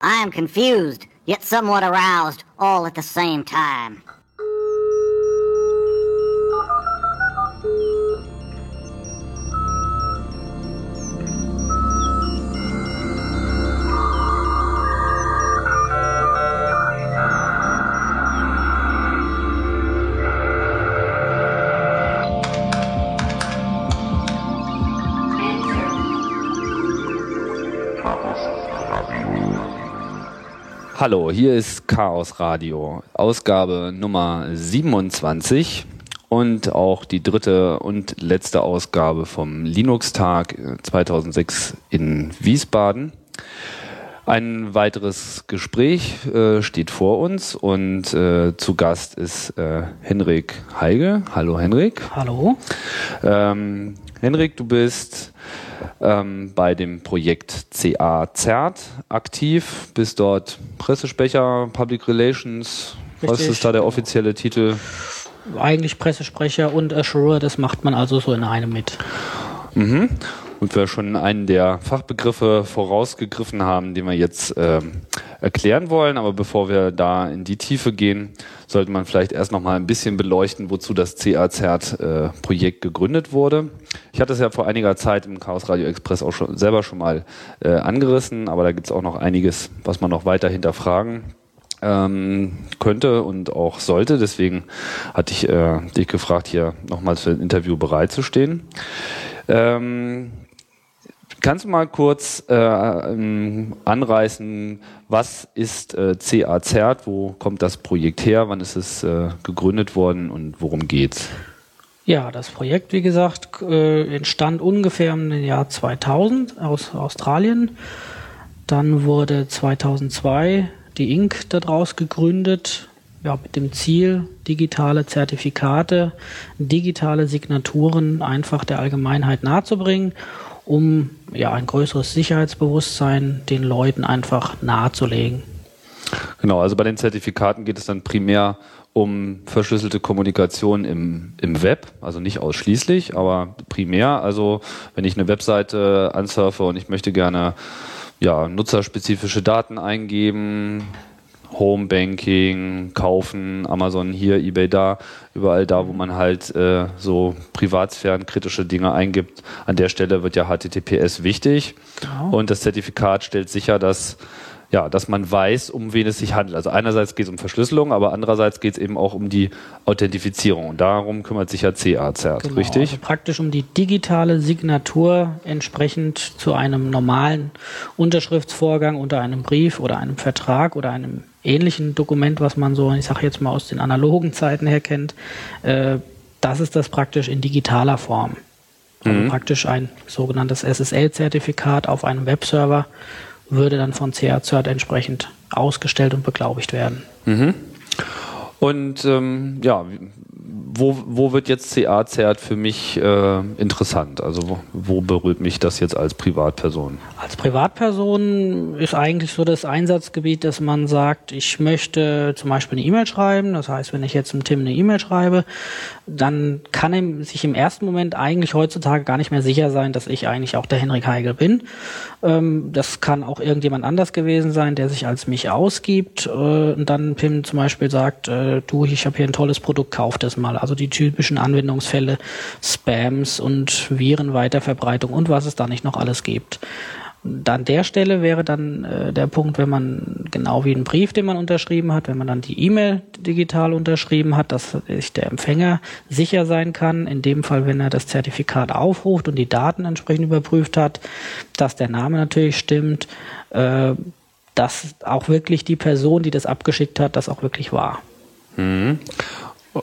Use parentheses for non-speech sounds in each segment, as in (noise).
I am confused, yet somewhat aroused, all at the same time. Hallo, hier ist Chaos Radio, Ausgabe Nummer 27 und auch die dritte und letzte Ausgabe vom Linux-Tag 2006 in Wiesbaden. Ein weiteres Gespräch äh, steht vor uns und äh, zu Gast ist äh, Henrik Heige. Hallo Henrik. Hallo. Ähm, Henrik, du bist ähm, bei dem Projekt CA CERT aktiv, bist dort Pressesprecher, Public Relations. Richtig. Was ist da der offizielle Titel? Eigentlich Pressesprecher und Assurer, das macht man also so in einem mit. Mhm. Und wir schon einen der Fachbegriffe vorausgegriffen haben, den wir jetzt äh, erklären wollen. Aber bevor wir da in die Tiefe gehen, sollte man vielleicht erst noch mal ein bisschen beleuchten, wozu das CA-CERT-Projekt äh, gegründet wurde. Ich hatte es ja vor einiger Zeit im Chaos Radio Express auch schon selber schon mal äh, angerissen, aber da gibt es auch noch einiges, was man noch weiter hinterfragen ähm, könnte und auch sollte. Deswegen hatte ich äh, dich gefragt, hier nochmals für ein Interview bereitzustehen. Ähm, Kannst du mal kurz äh, ähm, anreißen, was ist äh, CA wo kommt das Projekt her, wann ist es äh, gegründet worden und worum geht's? Ja, das Projekt, wie gesagt, äh, entstand ungefähr im Jahr 2000 aus Australien. Dann wurde 2002 die Inc. daraus gegründet, ja, mit dem Ziel, digitale Zertifikate, digitale Signaturen einfach der Allgemeinheit nahezubringen um ja ein größeres Sicherheitsbewusstsein den Leuten einfach nahezulegen. Genau, also bei den Zertifikaten geht es dann primär um verschlüsselte Kommunikation im, im Web, also nicht ausschließlich, aber primär. Also wenn ich eine Webseite ansurfe und ich möchte gerne ja, nutzerspezifische Daten eingeben, Homebanking, Kaufen, Amazon hier, eBay da, überall da, wo man halt äh, so privatsphärenkritische Dinge eingibt. An der Stelle wird ja HTTPS wichtig genau. und das Zertifikat stellt sicher, dass ja, dass man weiß, um wen es sich handelt. Also einerseits geht es um Verschlüsselung, aber andererseits geht es eben auch um die Authentifizierung. Und darum kümmert sich ja CA-Cert, genau, richtig? Also praktisch um die digitale Signatur entsprechend zu einem normalen Unterschriftsvorgang unter einem Brief oder einem Vertrag oder einem ähnlichen Dokument, was man so, ich sage jetzt mal aus den analogen Zeiten her kennt. Äh, das ist das praktisch in digitaler Form. Also mhm. praktisch ein sogenanntes SSL-Zertifikat auf einem Webserver würde dann von CA-Cert entsprechend ausgestellt und beglaubigt werden. Mhm. Und ähm, ja, wo, wo wird jetzt CA-Zert für mich äh, interessant? Also wo, wo, berührt mich das jetzt als Privatperson? Als Privatperson ist eigentlich so das Einsatzgebiet, dass man sagt, ich möchte zum Beispiel eine E-Mail schreiben. Das heißt, wenn ich jetzt dem Tim eine E-Mail schreibe, dann kann er sich im ersten Moment eigentlich heutzutage gar nicht mehr sicher sein, dass ich eigentlich auch der Henrik Heigel bin. Ähm, das kann auch irgendjemand anders gewesen sein, der sich als mich ausgibt äh, und dann Pim zum Beispiel sagt, äh, du, ich habe hier ein tolles Produkt, kauf das mal. Also die typischen Anwendungsfälle, Spams und Virenweiterverbreitung und was es da nicht noch alles gibt. An der Stelle wäre dann äh, der Punkt, wenn man genau wie einen Brief, den man unterschrieben hat, wenn man dann die E-Mail digital unterschrieben hat, dass sich der Empfänger sicher sein kann, in dem Fall, wenn er das Zertifikat aufruft und die Daten entsprechend überprüft hat, dass der Name natürlich stimmt, äh, dass auch wirklich die Person, die das abgeschickt hat, das auch wirklich war. Mhm.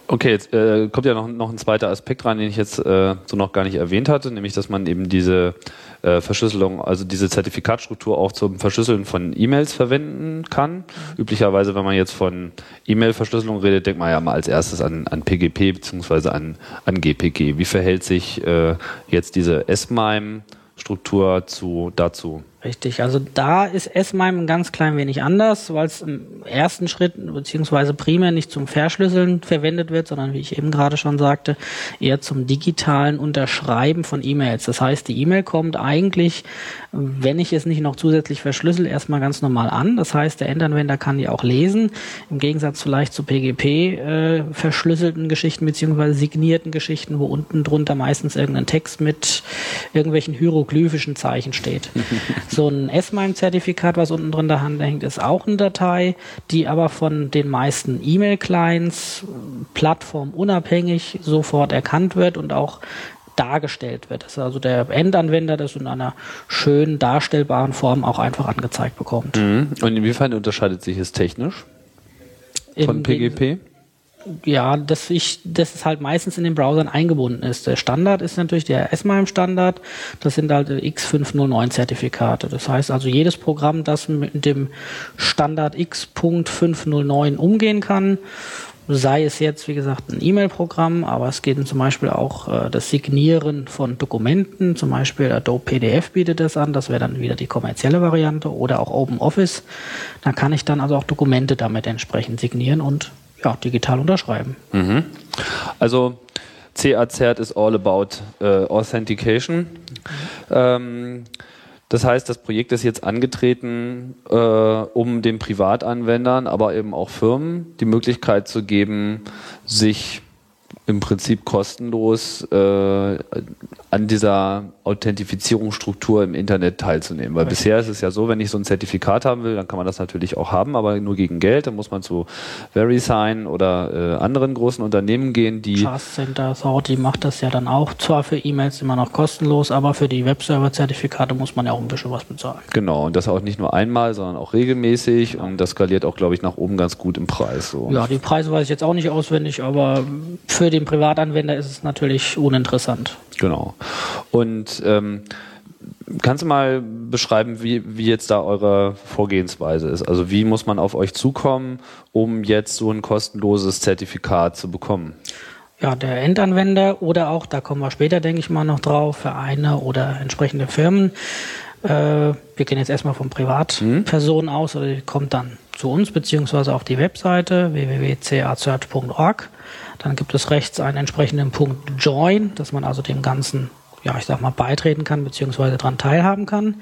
Okay, jetzt äh, kommt ja noch, noch ein zweiter Aspekt rein, den ich jetzt äh, so noch gar nicht erwähnt hatte, nämlich dass man eben diese äh, Verschlüsselung, also diese Zertifikatstruktur auch zum Verschlüsseln von E-Mails verwenden kann. Üblicherweise, wenn man jetzt von E-Mail-Verschlüsselung redet, denkt man ja mal als erstes an, an PGP bzw. An, an GPG. Wie verhält sich äh, jetzt diese S-MIME-Struktur zu, dazu? Richtig, also da ist S-MIME ein ganz klein wenig anders, weil es im ersten Schritt beziehungsweise primär nicht zum Verschlüsseln verwendet wird, sondern wie ich eben gerade schon sagte, eher zum digitalen Unterschreiben von E-Mails. Das heißt, die E-Mail kommt eigentlich, wenn ich es nicht noch zusätzlich verschlüssel, erstmal ganz normal an. Das heißt, der Endanwender kann die auch lesen, im Gegensatz vielleicht zu PGP äh, verschlüsselten Geschichten beziehungsweise signierten Geschichten, wo unten drunter meistens irgendein Text mit irgendwelchen hieroglyphischen Zeichen steht. (laughs) So ein S-MIME-Zertifikat, was unten drin da hängt, ist auch eine Datei, die aber von den meisten E-Mail-Clients plattformunabhängig sofort erkannt wird und auch dargestellt wird. Das ist also der Endanwender das in einer schön darstellbaren Form auch einfach angezeigt bekommt. Mhm. Und inwiefern unterscheidet sich es technisch von PGP? Ja, dass ich, dass es halt meistens in den Browsern eingebunden ist. Der Standard ist natürlich der S-MIME-Standard. Das sind halt X509-Zertifikate. Das heißt also, jedes Programm, das mit dem Standard X.509 umgehen kann, sei es jetzt, wie gesagt, ein E-Mail-Programm, aber es geht zum Beispiel auch äh, das Signieren von Dokumenten, zum Beispiel Adobe PDF bietet das an, das wäre dann wieder die kommerzielle Variante oder auch OpenOffice. Da kann ich dann also auch Dokumente damit entsprechend signieren und ja, digital unterschreiben. Mhm. Also CA-Cert is all about äh, Authentication. Ähm, das heißt, das Projekt ist jetzt angetreten, äh, um den Privatanwendern, aber eben auch Firmen die Möglichkeit zu geben, sich im Prinzip kostenlos äh, an dieser Authentifizierungsstruktur im Internet teilzunehmen. Weil Richtig. bisher ist es ja so, wenn ich so ein Zertifikat haben will, dann kann man das natürlich auch haben, aber nur gegen Geld. Dann muss man zu VeriSign oder äh, anderen großen Unternehmen gehen, die Trust Center, Sorti macht das ja dann auch zwar für E-Mails immer noch kostenlos, aber für die Webserver-Zertifikate muss man ja auch ein bisschen was bezahlen. genau und das auch nicht nur einmal, sondern auch regelmäßig und das skaliert auch, glaube ich, nach oben ganz gut im Preis. So. Ja, die Preise weiß ich jetzt auch nicht auswendig, aber für den Privatanwender ist es natürlich uninteressant. Genau. Und ähm, kannst du mal beschreiben, wie, wie jetzt da eure Vorgehensweise ist? Also wie muss man auf euch zukommen, um jetzt so ein kostenloses Zertifikat zu bekommen? Ja, der Endanwender oder auch, da kommen wir später, denke ich mal, noch drauf, Vereine oder entsprechende Firmen. Äh, wir gehen jetzt erstmal von Privatpersonen aus, oder die kommt dann zu uns, beziehungsweise auf die Webseite www.casearch.org. Dann gibt es rechts einen entsprechenden Punkt Join, dass man also dem Ganzen, ja, ich sag mal, beitreten kann, beziehungsweise daran teilhaben kann.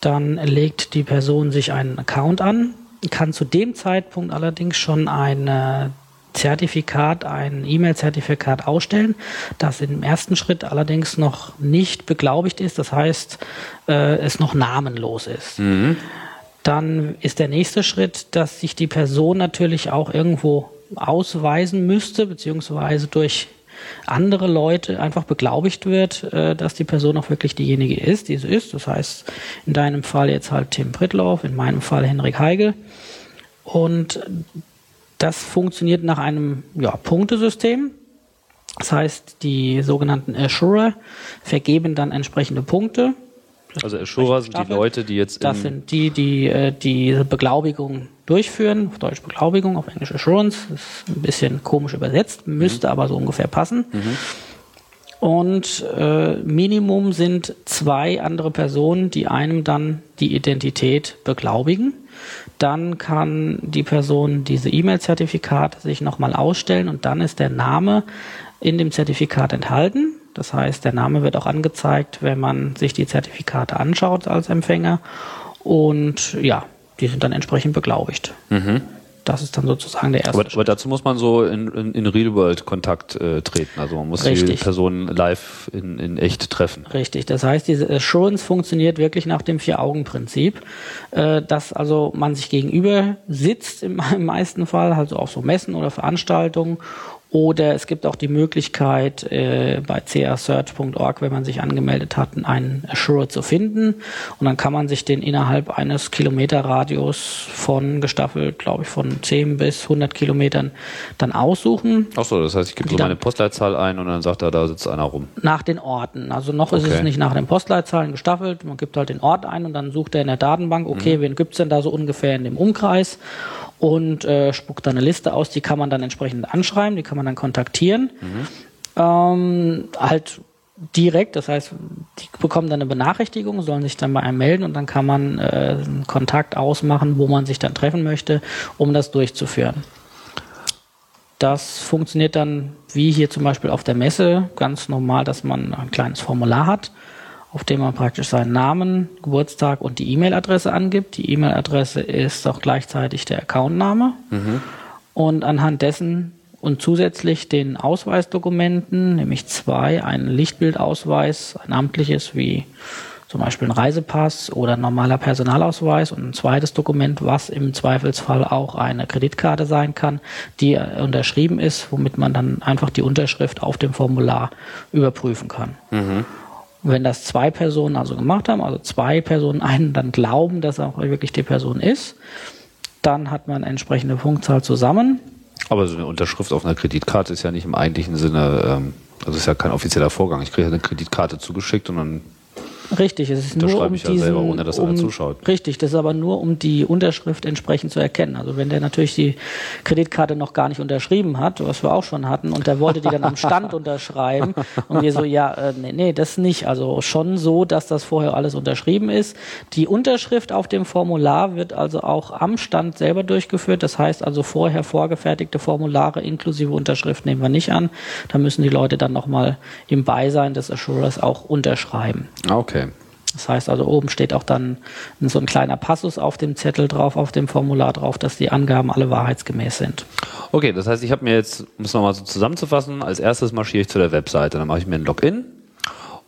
Dann legt die Person sich einen Account an, kann zu dem Zeitpunkt allerdings schon ein äh, Zertifikat, ein E-Mail-Zertifikat ausstellen, das im ersten Schritt allerdings noch nicht beglaubigt ist, das heißt, äh, es noch namenlos ist. Dann ist der nächste Schritt, dass sich die Person natürlich auch irgendwo ausweisen müsste, beziehungsweise durch andere Leute einfach beglaubigt wird, äh, dass die Person auch wirklich diejenige ist, die sie ist. Das heißt, in deinem Fall jetzt halt Tim Prittlauf, in meinem Fall Henrik Heigel. Und das funktioniert nach einem ja, Punktesystem. Das heißt, die sogenannten Assurer vergeben dann entsprechende Punkte. Also Assurer sind die. Leute, die jetzt Das sind die, die äh, diese Beglaubigung durchführen, auf Deutsch Beglaubigung, auf Englisch Assurance. Das ist ein bisschen komisch übersetzt, müsste aber so ungefähr passen. Und äh, Minimum sind zwei andere Personen, die einem dann die Identität beglaubigen. Dann kann die Person diese E-Mail-Zertifikat sich nochmal ausstellen und dann ist der Name in dem Zertifikat enthalten. Das heißt, der Name wird auch angezeigt, wenn man sich die Zertifikate anschaut als Empfänger. Und ja, die sind dann entsprechend beglaubigt. Das ist dann sozusagen der erste Mhm. aber, aber dazu muss man so in, in, in Real-World-Kontakt äh, treten. Also man muss die Richtig. Person live in, in echt treffen. Richtig, das heißt, diese Assurance funktioniert wirklich nach dem Vier-Augen-Prinzip, äh, dass also man sich gegenüber sitzt im, (laughs) im meisten Fall, also auf so Messen oder Veranstaltungen. Oder es gibt auch die Möglichkeit, äh, bei casearch.org, wenn man sich angemeldet hat, einen Assurer zu finden. Und dann kann man sich den innerhalb eines Kilometerradius von gestaffelt, glaube ich, von 10 bis 100 Kilometern dann aussuchen. Ach so, das heißt, ich gebe so meine Postleitzahl ein und dann sagt er, da sitzt einer rum. nach den Orten. Also noch ist Okay. es nicht nach den Postleitzahlen gestaffelt. Man gibt halt den Ort ein und dann sucht er in der Datenbank, okay, Mhm. wen gibt's denn da so ungefähr in dem Umkreis? Und äh, spuckt dann eine Liste aus, die kann man dann entsprechend anschreiben, die kann man dann kontaktieren. Mhm. Ähm, halt direkt, das heißt, die bekommen dann eine Benachrichtigung, sollen sich dann bei einem melden und dann kann man äh, einen Kontakt ausmachen, wo man sich dann treffen möchte, um das durchzuführen. Das funktioniert dann wie hier zum Beispiel auf der Messe ganz normal, dass man ein kleines Formular hat, auf dem man praktisch seinen Namen, Geburtstag und die E-Mail-Adresse angibt. Die E-Mail-Adresse ist auch gleichzeitig der Accountname. Mhm. Und anhand dessen und zusätzlich den Ausweisdokumenten, nämlich zwei, ein Lichtbildausweis, ein amtliches wie zum Beispiel ein Reisepass oder ein normaler Personalausweis und ein zweites Dokument, was im Zweifelsfall auch eine Kreditkarte sein kann, die unterschrieben ist, womit man dann einfach die Unterschrift auf dem Formular überprüfen kann. Mhm. Wenn das zwei Personen also gemacht haben, also zwei Personen einen dann glauben, dass er auch wirklich die Person ist, dann hat man entsprechende Punktzahl zusammen. Aber so eine Unterschrift auf einer Kreditkarte ist ja nicht im eigentlichen Sinne, ähm, also ist ja kein offizieller Vorgang. Ich kriege eine Kreditkarte zugeschickt und dann Richtig, es ist nur um ich ja diesen, selber, ohne dass um, zuschaut. Richtig, das ist aber nur um die Unterschrift entsprechend zu erkennen. Also wenn der natürlich die Kreditkarte noch gar nicht unterschrieben hat, was wir auch schon hatten, und der wollte die dann am Stand (laughs) unterschreiben und wir so, ja, äh, nee, nee, das nicht. Also schon so, dass das vorher alles unterschrieben ist. Die Unterschrift auf dem Formular wird also auch am Stand selber durchgeführt. Das heißt also vorher vorgefertigte Formulare inklusive Unterschrift nehmen wir nicht an. Da müssen die Leute dann nochmal im Beisein des Assurers auch unterschreiben. Okay. Das heißt also, oben steht auch dann so ein kleiner Passus auf dem Zettel drauf, auf dem Formular drauf, dass die Angaben alle wahrheitsgemäß sind. Okay, das heißt, ich habe mir jetzt, um es nochmal so zusammenzufassen, als erstes marschiere ich zu der Webseite, dann mache ich mir ein Login.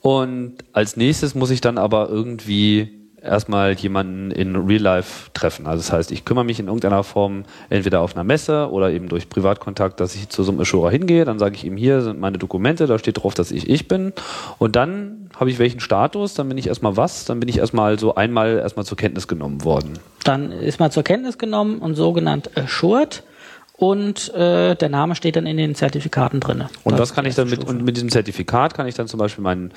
Und als nächstes muss ich dann aber irgendwie erstmal jemanden in Real Life treffen. Also das heißt, ich kümmere mich in irgendeiner Form entweder auf einer Messe oder eben durch Privatkontakt, dass ich zu so einem Assurer hingehe, dann sage ich ihm, hier sind meine Dokumente, da steht drauf, dass ich ich bin und dann habe ich welchen Status, dann bin ich erstmal was, dann bin ich erstmal so einmal erstmal zur Kenntnis genommen worden. Dann ist man zur Kenntnis genommen und sogenannt assured und äh, der Name steht dann in den Zertifikaten drin. Und was kann ich dann mit, und mit diesem Zertifikat kann ich dann zum Beispiel meinen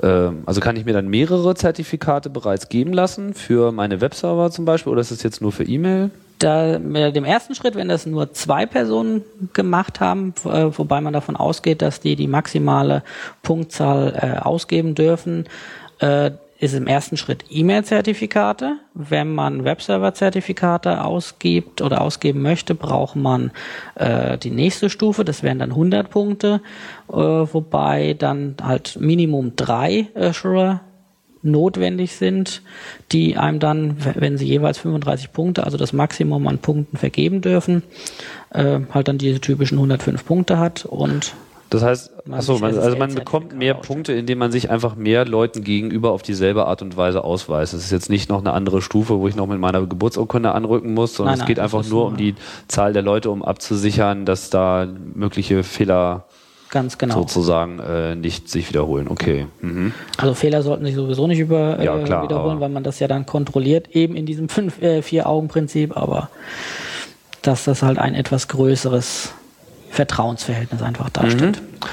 also kann ich mir dann mehrere Zertifikate bereits geben lassen für meine Webserver zum Beispiel oder ist das jetzt nur für E-Mail? Da, mit dem ersten Schritt, wenn das nur zwei Personen gemacht haben, äh, wobei man davon ausgeht, dass die die maximale Punktzahl äh, ausgeben dürfen, äh, ist im ersten Schritt E-Mail-Zertifikate. Wenn man Webserver-Zertifikate ausgibt oder ausgeben möchte, braucht man äh, die nächste Stufe. Das wären dann 100 Punkte, äh, wobei dann halt Minimum drei Azure notwendig sind, die einem dann, wenn sie jeweils 35 Punkte, also das Maximum an Punkten vergeben dürfen, äh, halt dann diese typischen 105 Punkte hat und das heißt, achso, man, also man bekommt mehr Punkte, indem man sich einfach mehr Leuten gegenüber auf dieselbe Art und Weise ausweist. Es ist jetzt nicht noch eine andere Stufe, wo ich noch mit meiner Geburtsurkunde anrücken muss, sondern nein, nein, es geht einfach nur um die Zahl der Leute, um abzusichern, dass da mögliche Fehler Ganz genau. sozusagen äh, nicht sich wiederholen. Okay. Mhm. Also Fehler sollten sich sowieso nicht über, äh, ja, klar, wiederholen, weil man das ja dann kontrolliert, eben in diesem fünf, äh, Vier-Augen-Prinzip, aber dass das halt ein etwas größeres Vertrauensverhältnis einfach darstellt. Mhm.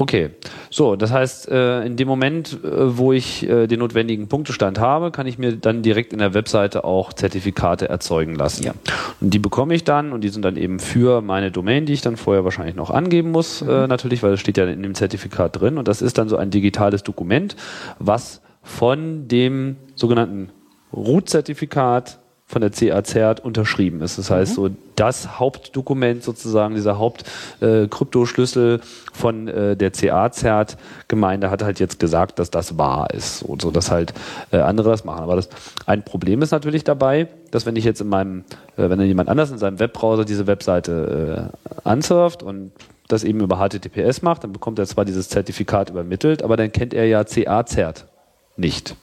Okay, so, das heißt, äh, in dem Moment, äh, wo ich äh, den notwendigen Punktestand habe, kann ich mir dann direkt in der Webseite auch Zertifikate erzeugen lassen. Ja. Und die bekomme ich dann und die sind dann eben für meine Domain, die ich dann vorher wahrscheinlich noch angeben muss, mhm. natürlich, weil das steht ja in dem Zertifikat drin und das ist dann so ein digitales Dokument, was von dem sogenannten Root-Zertifikat von der CA CERT unterschrieben ist. Das heißt, mhm. so das Hauptdokument sozusagen, dieser Hauptkryptoschlüssel äh, von äh, der CA CERT Gemeinde hat halt jetzt gesagt, dass das wahr ist und so, dass halt äh, andere das machen. Aber das ein Problem ist natürlich dabei, dass wenn ich jetzt in meinem, äh, wenn jemand anders in seinem Webbrowser diese Webseite äh, ansurft und das eben über HTTPS macht, dann bekommt er zwar dieses Zertifikat übermittelt, aber dann kennt er ja CA CERT nicht.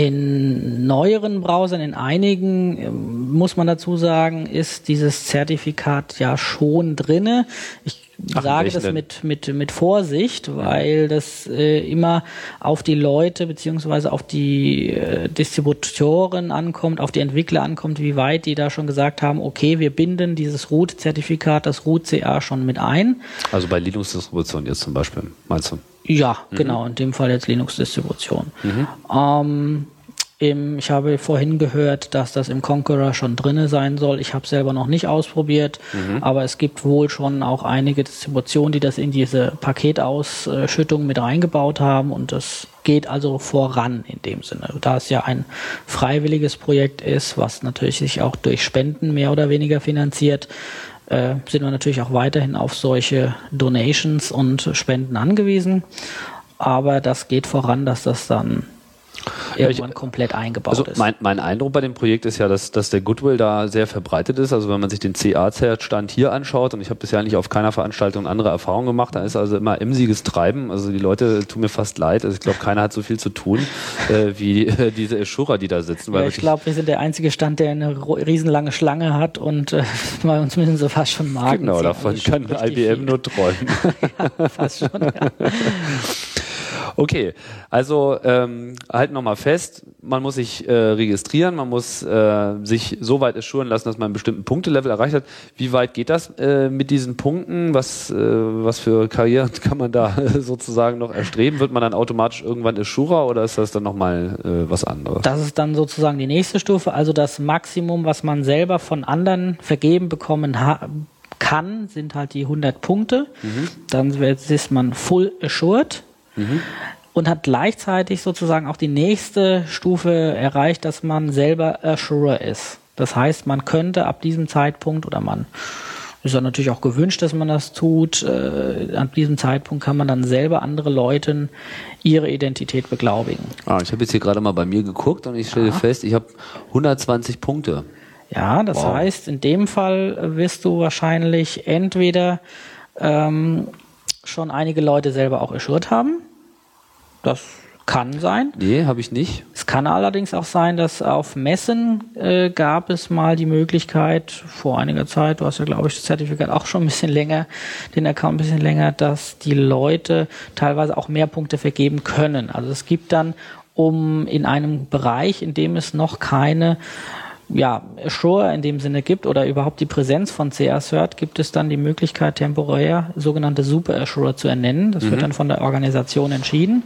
In neueren Browsern, in einigen, ähm, muss man dazu sagen, ist dieses Zertifikat ja schon drinne. Ich Ach, sage das mit, mit, mit Vorsicht, weil das äh, immer auf die Leute beziehungsweise auf die äh, Distributoren ankommt, auf die Entwickler ankommt, wie weit die da schon gesagt haben, okay, wir binden dieses Root-Zertifikat, das Root-CA schon mit ein. Also bei Linux-Distribution jetzt zum Beispiel, meinst du? Ja, mhm. genau, in dem Fall jetzt Linux-Distribution. Mhm. Ähm, Im, ich habe vorhin gehört, dass das im Conqueror schon drinne sein soll. Ich habe selber noch nicht ausprobiert, mhm. aber es gibt wohl schon auch einige Distributionen, die das in diese Paketausschüttung mit reingebaut haben und das geht also voran in dem Sinne. Da es ja ein freiwilliges Projekt ist, was natürlich sich auch durch Spenden mehr oder weniger finanziert, äh, sind wir natürlich auch weiterhin auf solche Donations und Spenden angewiesen. Aber das geht voran, dass das dann irgendwann ich, komplett eingebaut also ist. Mein, mein Eindruck bei dem Projekt ist ja, dass, dass der Goodwill da sehr verbreitet ist. Also wenn man sich den CA-Stand hier anschaut, und ich habe bisher nicht auf keiner Veranstaltung andere Erfahrungen gemacht, da ist also immer emsiges Treiben. Also die Leute tun mir fast leid. Also ich glaube, keiner hat so viel zu tun äh, wie äh, diese Eschura, die da sitzen. Ja, ich glaube, wir sind der einzige Stand, der eine riesenlange Schlange hat und äh, (laughs) bei uns müssen sie fast schon Magen Genau, davon kann IBM viel. nur träumen. (laughs) ja, fast schon, ja. Okay, also ähm, halten nochmal fest, man muss sich äh, registrieren, man muss äh, sich so weit assuren lassen, dass man einen bestimmten Punktelevel erreicht hat. Wie weit geht das äh, mit diesen Punkten? Was, äh, was für Karrieren (laughs) kann man da (laughs) sozusagen noch erstreben? Wird man dann automatisch irgendwann Assura oder ist das dann nochmal äh, was anderes? Das ist dann sozusagen die nächste Stufe, also das Maximum, was man selber von anderen vergeben bekommen kann, sind halt die 100 Punkte. Mhm. Dann ist man full assured. Mhm. Und hat gleichzeitig sozusagen auch die nächste Stufe erreicht, dass man selber Assurer ist. Das heißt, man könnte ab diesem Zeitpunkt oder man ist ja natürlich auch gewünscht, dass man das tut. Äh, ab diesem Zeitpunkt kann man dann selber andere Leuten ihre Identität beglaubigen. Ah, ich habe jetzt hier gerade mal bei mir geguckt und ich stelle ja. fest, ich habe 120 Punkte. Ja, das wow. heißt, in dem Fall wirst du wahrscheinlich entweder ähm, schon einige Leute selber auch assured haben. Das kann sein. Nee, habe ich nicht. Es kann allerdings auch sein, dass auf Messen äh, gab es mal die Möglichkeit, vor einiger Zeit, du hast ja, glaube ich, das Zertifikat auch schon ein bisschen länger, den Account ein bisschen länger, dass die Leute teilweise auch mehr Punkte vergeben können. Also es gibt dann, um in einem Bereich, in dem es noch keine ja, Assure in dem Sinne gibt oder überhaupt die Präsenz von CA-Cert, gibt es dann die Möglichkeit, temporär sogenannte Super Assure zu ernennen. Das mhm. wird dann von der Organisation entschieden,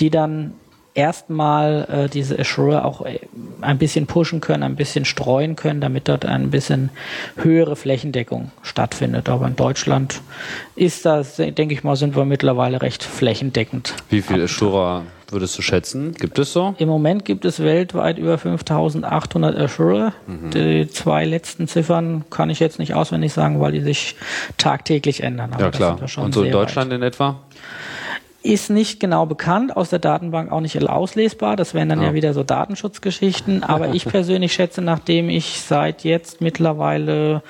die dann erstmal äh, diese Assure auch äh, ein bisschen pushen können, ein bisschen streuen können, damit dort ein bisschen höhere Flächendeckung stattfindet. Aber in Deutschland ist das, denke ich mal, sind wir mittlerweile recht flächendeckend. Wie viel Assure würdest du schätzen? Gibt es so? Im Moment gibt es weltweit über 5800 Assure. Mhm. Die zwei letzten Ziffern kann ich jetzt nicht auswendig sagen, weil die sich tagtäglich ändern. Aber ja, klar. Und so in Deutschland weit. in etwa? Ist nicht genau bekannt, aus der Datenbank auch nicht auslesbar. Das wären dann ja, ja wieder so Datenschutzgeschichten. Aber (laughs) ich persönlich schätze, nachdem ich seit jetzt mittlerweile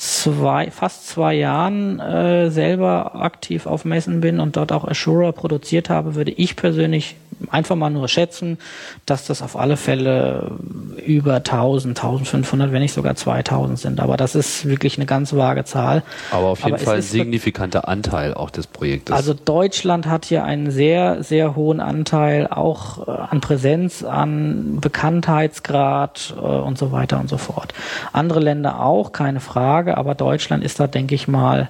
zwei, fast zwei Jahren äh, selber aktiv auf Messen bin und dort auch Assura produziert habe, würde ich persönlich einfach mal nur schätzen, dass das auf alle Fälle über 1000, 1500, wenn nicht sogar 2000 sind. Aber das ist wirklich eine ganz vage Zahl. Aber auf jeden Aber Fall ein signifikanter Anteil auch des Projektes. Also Deutschland hat hier einen sehr, sehr hohen Anteil auch äh, an Präsenz, an Bekanntheitsgrad äh, und so weiter und so fort. Andere Länder auch, keine Frage, aber Deutschland ist da, denke ich mal,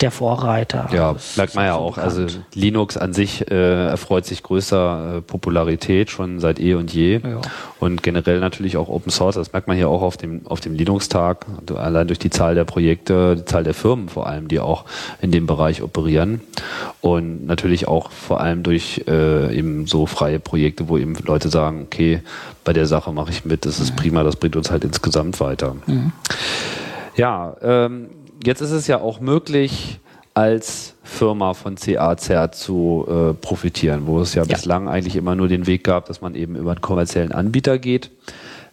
der Vorreiter. Ja, das merkt man ja auch. Also Linux an sich äh, erfreut sich größer äh, Popularität schon seit eh und je. Ja. Und generell natürlich auch Open Source. Das merkt man hier auch auf dem, auf dem Linux-Tag. Allein durch die Zahl der Projekte, die Zahl der Firmen vor allem, die auch in dem Bereich operieren. Und natürlich auch vor allem durch äh, eben so freie Projekte, wo eben Leute sagen, okay, bei der Sache mache ich mit, das ist mhm. prima, das bringt uns halt insgesamt weiter. Mhm. Ja, ähm, jetzt ist es ja auch möglich, als Firma von CA-Cert zu äh, profitieren, wo es ja, ja, bislang eigentlich immer nur den Weg gab, dass man eben über einen kommerziellen Anbieter geht.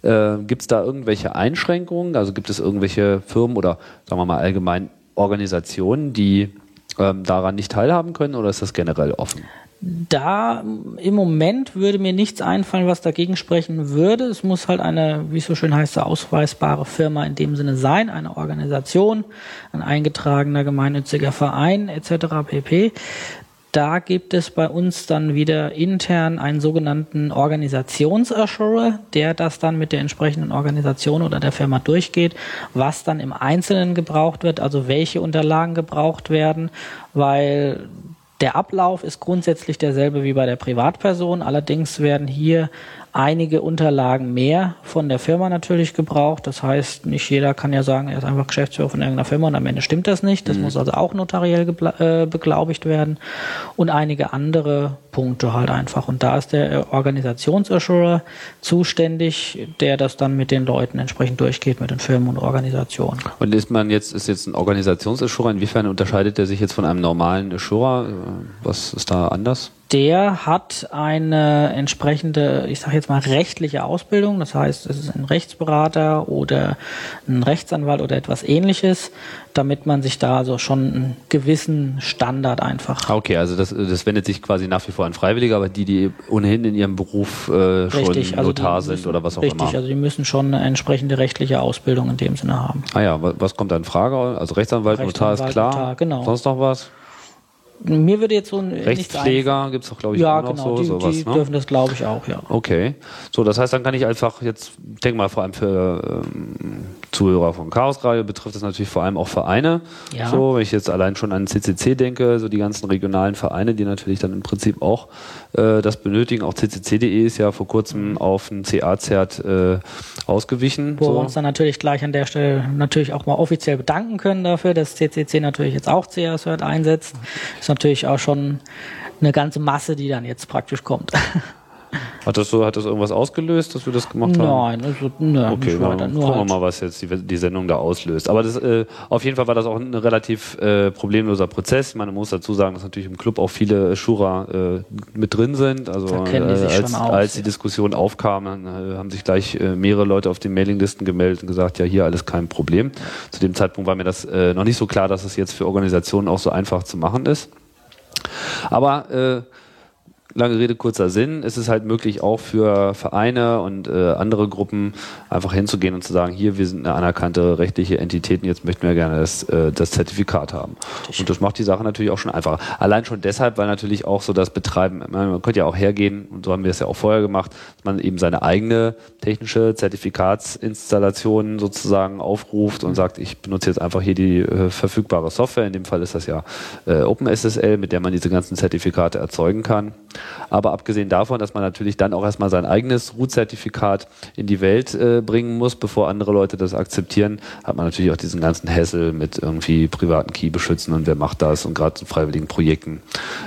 Äh, gibt es da irgendwelche Einschränkungen? Also gibt es irgendwelche Firmen oder sagen wir mal allgemein Organisationen, die ähm, daran nicht teilhaben können oder ist das generell offen? Da im Moment würde mir nichts einfallen, was dagegen sprechen würde. Es muss halt eine, wie es so schön heißt, ausweisbare Firma in dem Sinne sein, eine Organisation, ein eingetragener gemeinnütziger Verein etc. pp. Da gibt es bei uns dann wieder intern einen sogenannten Organisationsassurer, der das dann mit der entsprechenden Organisation oder der Firma durchgeht, was dann im Einzelnen gebraucht wird, also welche Unterlagen gebraucht werden, weil der Ablauf ist grundsätzlich derselbe wie bei der Privatperson, allerdings werden hier einige Unterlagen mehr von der Firma natürlich gebraucht. Das heißt, nicht jeder kann ja sagen, er ist einfach Geschäftsführer von irgendeiner Firma und am Ende stimmt das nicht. Das mhm. muss also auch notariell äh, beglaubigt werden. Und einige andere Punkte halt einfach. Und da ist der Organisationsassurer zuständig, der das dann mit den Leuten entsprechend durchgeht, mit den Firmen und Organisationen. Und ist man jetzt, ist jetzt ein Organisationsassurer, inwiefern unterscheidet der sich jetzt von einem normalen Assurer? Was ist da anders? Der hat eine entsprechende, ich sage jetzt mal, rechtliche Ausbildung. Das heißt, es ist ein Rechtsberater oder ein Rechtsanwalt oder etwas ähnliches, damit man sich da also schon einen gewissen Standard einfach. Ah, okay, also das, das wendet sich quasi nach wie vor an Freiwillige, aber die, die ohnehin in ihrem Beruf äh, schon richtig, also Notar sind müssen, oder was auch richtig, immer. Richtig, also die müssen schon eine entsprechende rechtliche Ausbildung in dem Sinne haben. Ah ja, was kommt da in Frage? Also Rechtsanwalt, Rechtsanwalt Notar ist klar. Notar, genau. Sonst noch was? Mir würde jetzt so ein Rechtspfleger gibt es doch, glaube ich, ja, auch noch genau, so. Die, sowas, die ne? dürfen das, glaube ich, auch, ja. Okay. So, das heißt, dann kann ich einfach jetzt, denke mal, vor allem für ähm, Zuhörer von Chaos Radio betrifft das natürlich vor allem auch Vereine. Ja. So, wenn ich jetzt allein schon an CCC denke, so die ganzen regionalen Vereine, die natürlich dann im Prinzip auch äh, das benötigen. Auch ccc.de ist ja vor kurzem auf ein CA-Zert äh, ausgewichen. Wo so. wir uns dann natürlich gleich an der Stelle natürlich auch mal offiziell bedanken können dafür, dass CCC natürlich jetzt auch CA-Cert einsetzt. Ist natürlich auch schon eine ganze Masse, die dann jetzt praktisch kommt. (laughs) Hat das so, hat das irgendwas ausgelöst, dass wir das gemacht haben? Nein, also, ne, okay, nicht weiter. Nur gucken halt. wir mal, was jetzt die, die, Sendung da auslöst. Aber das, äh, auf jeden Fall war das auch ein relativ äh, problemloser Prozess. Man muss dazu sagen, dass natürlich im Club auch viele Schura äh, mit drin sind. Also äh, als, aus, als die Diskussion aufkam, äh, haben sich gleich äh, mehrere Leute auf den Mailinglisten gemeldet und gesagt, ja, hier alles kein Problem. Zu dem Zeitpunkt war mir das noch nicht so klar, dass es jetzt für Organisationen auch so einfach zu machen ist. Aber lange Rede, kurzer Sinn. Es ist halt möglich, auch für Vereine und äh, andere Gruppen einfach hinzugehen und zu sagen, hier, wir sind eine anerkannte rechtliche Entität und jetzt möchten wir gerne das, äh, das Zertifikat haben. Richtig. Und das macht die Sache natürlich auch schon einfacher. Allein schon deshalb, weil natürlich auch so das Betreiben, man könnte ja auch hergehen, und so haben wir es ja auch vorher gemacht, dass man eben seine eigene technische Zertifikatsinstallation sozusagen aufruft und sagt, ich benutze jetzt einfach hier die äh, verfügbare Software. In dem Fall ist das ja äh, OpenSSL, mit der man diese ganzen Zertifikate erzeugen kann. Aber abgesehen davon, dass man natürlich dann auch erstmal sein eigenes Root-Zertifikat in die Welt äh, bringen muss, bevor andere Leute das akzeptieren, hat man natürlich auch diesen ganzen Hassel mit irgendwie privaten Key beschützen und wer macht das und gerade in freiwilligen Projekten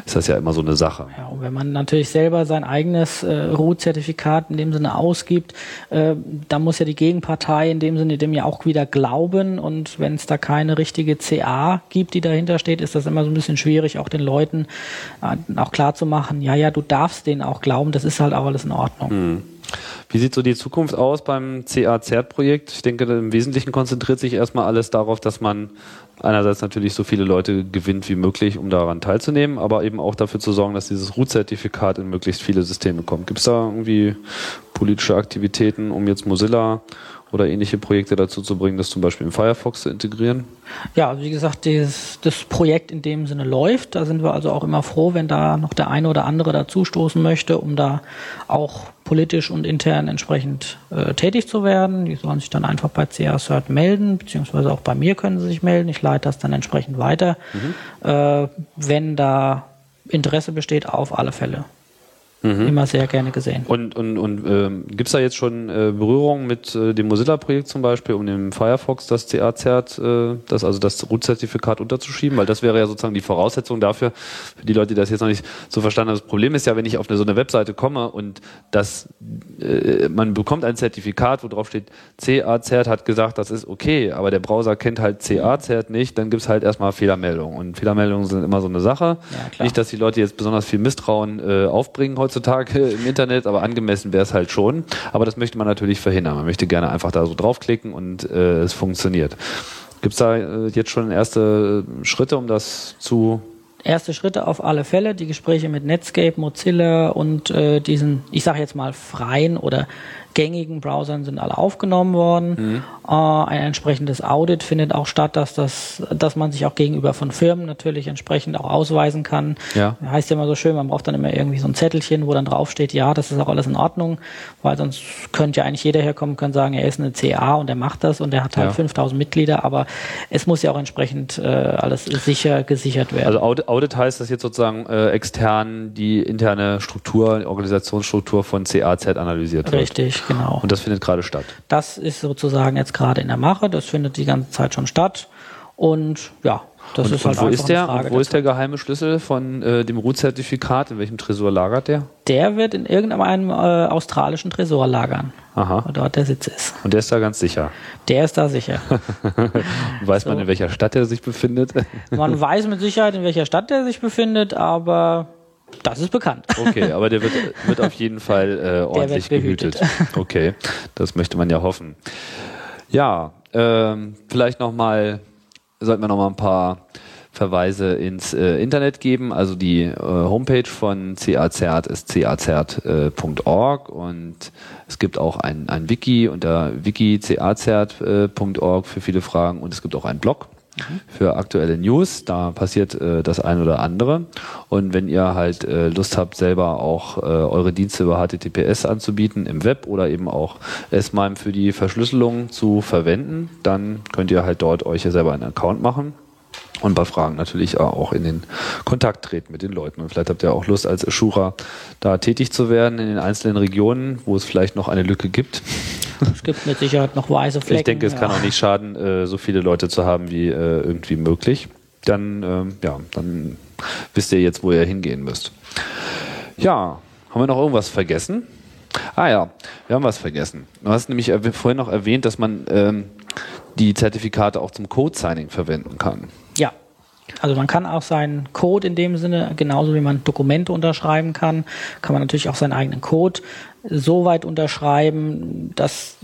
ist das ja immer so eine Sache. Ja, und wenn man natürlich selber sein eigenes äh, Root-Zertifikat in dem Sinne ausgibt, äh, dann muss ja die Gegenpartei in dem Sinne dem ja auch wieder glauben und wenn es da keine richtige CA gibt, die dahinter steht, ist das immer so ein bisschen schwierig, auch den Leuten äh, auch klar zu ja, ja, du darfst denen auch glauben, das ist halt auch alles in Ordnung. Hm. Wie sieht so die Zukunft aus beim CA-CERT-Projekt? Ich denke, im Wesentlichen konzentriert sich erstmal alles darauf, dass man einerseits natürlich so viele Leute gewinnt wie möglich, um daran teilzunehmen, aber eben auch dafür zu sorgen, dass dieses Root-Zertifikat in möglichst viele Systeme kommt. Gibt es da irgendwie politische Aktivitäten, um jetzt Mozilla oder ähnliche Projekte dazu zu bringen, das zum Beispiel in Firefox zu integrieren? Ja, wie gesagt, dieses, das Projekt in dem Sinne läuft. Da sind wir also auch immer froh, wenn da noch der eine oder andere dazustoßen möchte, um da auch politisch und intern entsprechend äh, tätig zu werden. Die sollen sich dann einfach bei CA CERT melden, beziehungsweise auch bei mir können sie sich melden. Ich leite das dann entsprechend weiter, mhm. äh, wenn da Interesse besteht, auf alle Fälle. Mhm. Immer sehr gerne gesehen. Und, und, und ähm, gibt es da jetzt schon äh, Berührungen mit äh, dem Mozilla-Projekt zum Beispiel, um dem Firefox das CA-Zert, äh, das, also das Root-Zertifikat unterzuschieben? Weil das wäre ja sozusagen die Voraussetzung dafür, für die Leute, die das jetzt noch nicht so verstanden haben. Das Problem ist ja, wenn ich auf eine, so eine Webseite komme und das, äh, man bekommt ein Zertifikat, wo drauf steht, CA-Zert hat gesagt, das ist okay, aber der Browser kennt halt CA-Zert nicht, dann gibt es halt erstmal Fehlermeldungen. Und Fehlermeldungen sind immer so eine Sache. Ja, nicht, dass die Leute jetzt besonders viel Misstrauen äh, aufbringen heute heutzutage im Internet, aber angemessen wäre es halt schon. Aber das möchte man natürlich verhindern. Man möchte gerne einfach da so draufklicken und äh, es funktioniert. Gibt es da äh, jetzt schon erste Schritte, um das zu erste Schritte auf alle Fälle, die Gespräche mit Netscape, Mozilla und äh, diesen, ich sage jetzt mal freien oder gängigen Browsern sind alle aufgenommen worden. Mhm. Äh, ein entsprechendes Audit findet auch statt, dass das, dass man sich auch gegenüber von Firmen natürlich entsprechend auch ausweisen kann. Ja. Heißt ja immer so schön, man braucht dann immer irgendwie so ein Zettelchen, wo dann draufsteht, ja, das ist auch alles in Ordnung, weil sonst könnte ja eigentlich jeder herkommen und sagen, er ist eine CA und er macht das und er hat halt Ja. 5000 Mitglieder, aber es muss ja auch entsprechend äh, alles sicher gesichert werden. Also Audit, Audit heißt, dass jetzt sozusagen äh, extern die interne Struktur, die Organisationsstruktur von CAZ analysiert wird. Richtig, genau. Und das findet gerade statt. Das ist sozusagen jetzt gerade in der Mache, das findet die ganze Zeit schon statt und ja, das und, ist halt und wo ist der? eine Frage. Und wo ist der geheime Schlüssel von äh, dem Root-Zertifikat? In welchem Tresor lagert der? der wird in irgendeinem äh, australischen Tresor lagern, Aha. wo dort der Sitz ist. Und der ist da ganz sicher. Der ist da sicher. (laughs) Weiß man, in welcher Stadt er sich befindet? Man weiß mit Sicherheit, in welcher Stadt der sich befindet, aber das ist bekannt. Okay, aber der wird, wird auf jeden (laughs) Fall äh, ordentlich behütet. gehütet. Okay, das möchte man ja hoffen. Ja, ähm, vielleicht nochmal, sollten wir nochmal ein paar Verweise ins äh, Internet geben. Also die äh, Homepage von CACERT ist cacert.org und es gibt auch ein, ein Wiki unter wiki.cacert.org für viele Fragen und es gibt auch einen Blog für aktuelle News. Da passiert äh, das ein oder andere. Und wenn ihr halt äh, Lust habt, selber auch äh, eure Dienste über HTTPS anzubieten im Web oder eben auch S-MIME für die Verschlüsselung zu verwenden, dann könnt ihr halt dort euch ja selber einen Account machen. Und bei Fragen natürlich auch in den Kontakt treten mit den Leuten. Und vielleicht habt ihr auch Lust, als Ashura da tätig zu werden in den einzelnen Regionen, wo es vielleicht noch eine Lücke gibt. Es gibt mit Sicherheit noch weiße Flecken. Ich denke, es ja. kann auch nicht schaden, äh, so viele Leute zu haben wie äh, irgendwie möglich. Dann, ähm, ja, dann wisst ihr jetzt, wo ihr hingehen müsst. Ja, haben wir noch irgendwas vergessen? Ah ja, wir haben was vergessen. Du hast nämlich vorhin noch erwähnt, dass man ähm, die Zertifikate auch zum Code-Signing verwenden kann. Also man kann auch seinen Code in dem Sinne, genauso wie man Dokumente unterschreiben kann, kann man natürlich auch seinen eigenen Code so weit unterschreiben, dass,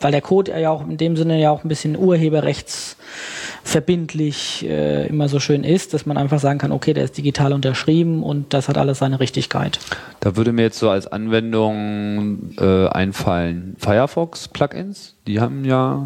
weil der Code ja auch in dem Sinne ja auch ein bisschen urheberrechtsverbindlich äh, immer so schön ist, dass man einfach sagen kann, okay, der ist digital unterschrieben und das hat alles seine Richtigkeit. Da würde mir jetzt so als Anwendung äh, einfallen Firefox-Plugins. Die haben ja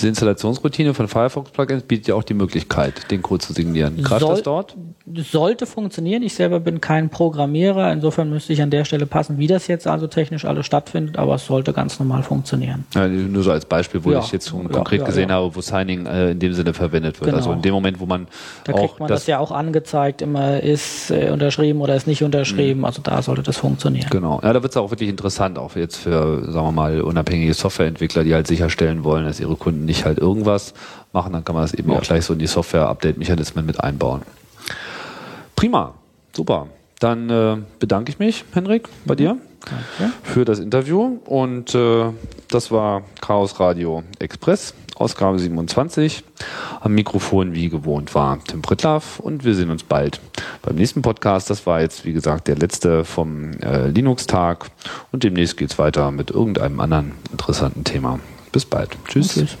diese Installationsroutine von Firefox-Plugins bietet ja auch die Möglichkeit, den Code zu signieren. Greift Soll- das dort? sollte funktionieren. Ich selber bin kein Programmierer, insofern müsste ich an der Stelle passen, wie das jetzt also technisch alles stattfindet, aber es sollte ganz normal funktionieren. Ja, nur so als Beispiel, wo Ja. ich jetzt konkret ja, gesehen habe, wo Signing äh, in dem Sinne verwendet wird. Genau. Also in dem Moment, wo man Da auch kriegt man das, ja auch angezeigt, immer ist äh, unterschrieben oder ist nicht unterschrieben. Also da sollte das funktionieren. Genau. Ja, da wird es auch wirklich interessant, auch jetzt für, sagen wir mal, unabhängige Softwareentwickler, die halt sicherstellen wollen, dass ihre Kunden nicht halt irgendwas machen, dann kann man das eben Ja. auch gleich so in die Software-Update-Mechanismen mit einbauen. Prima, super. Dann äh, bedanke ich mich, Henrik, bei dir Danke. für das Interview und äh, das war Chaos Radio Express, Ausgabe 27. Am Mikrofon wie gewohnt war Tim Prittlaff und wir sehen uns bald beim nächsten Podcast. Das war jetzt, wie gesagt, der letzte vom äh, Linux-Tag und demnächst geht's weiter mit irgendeinem anderen interessanten Thema. Bis bald. Tschüss. Tschüss.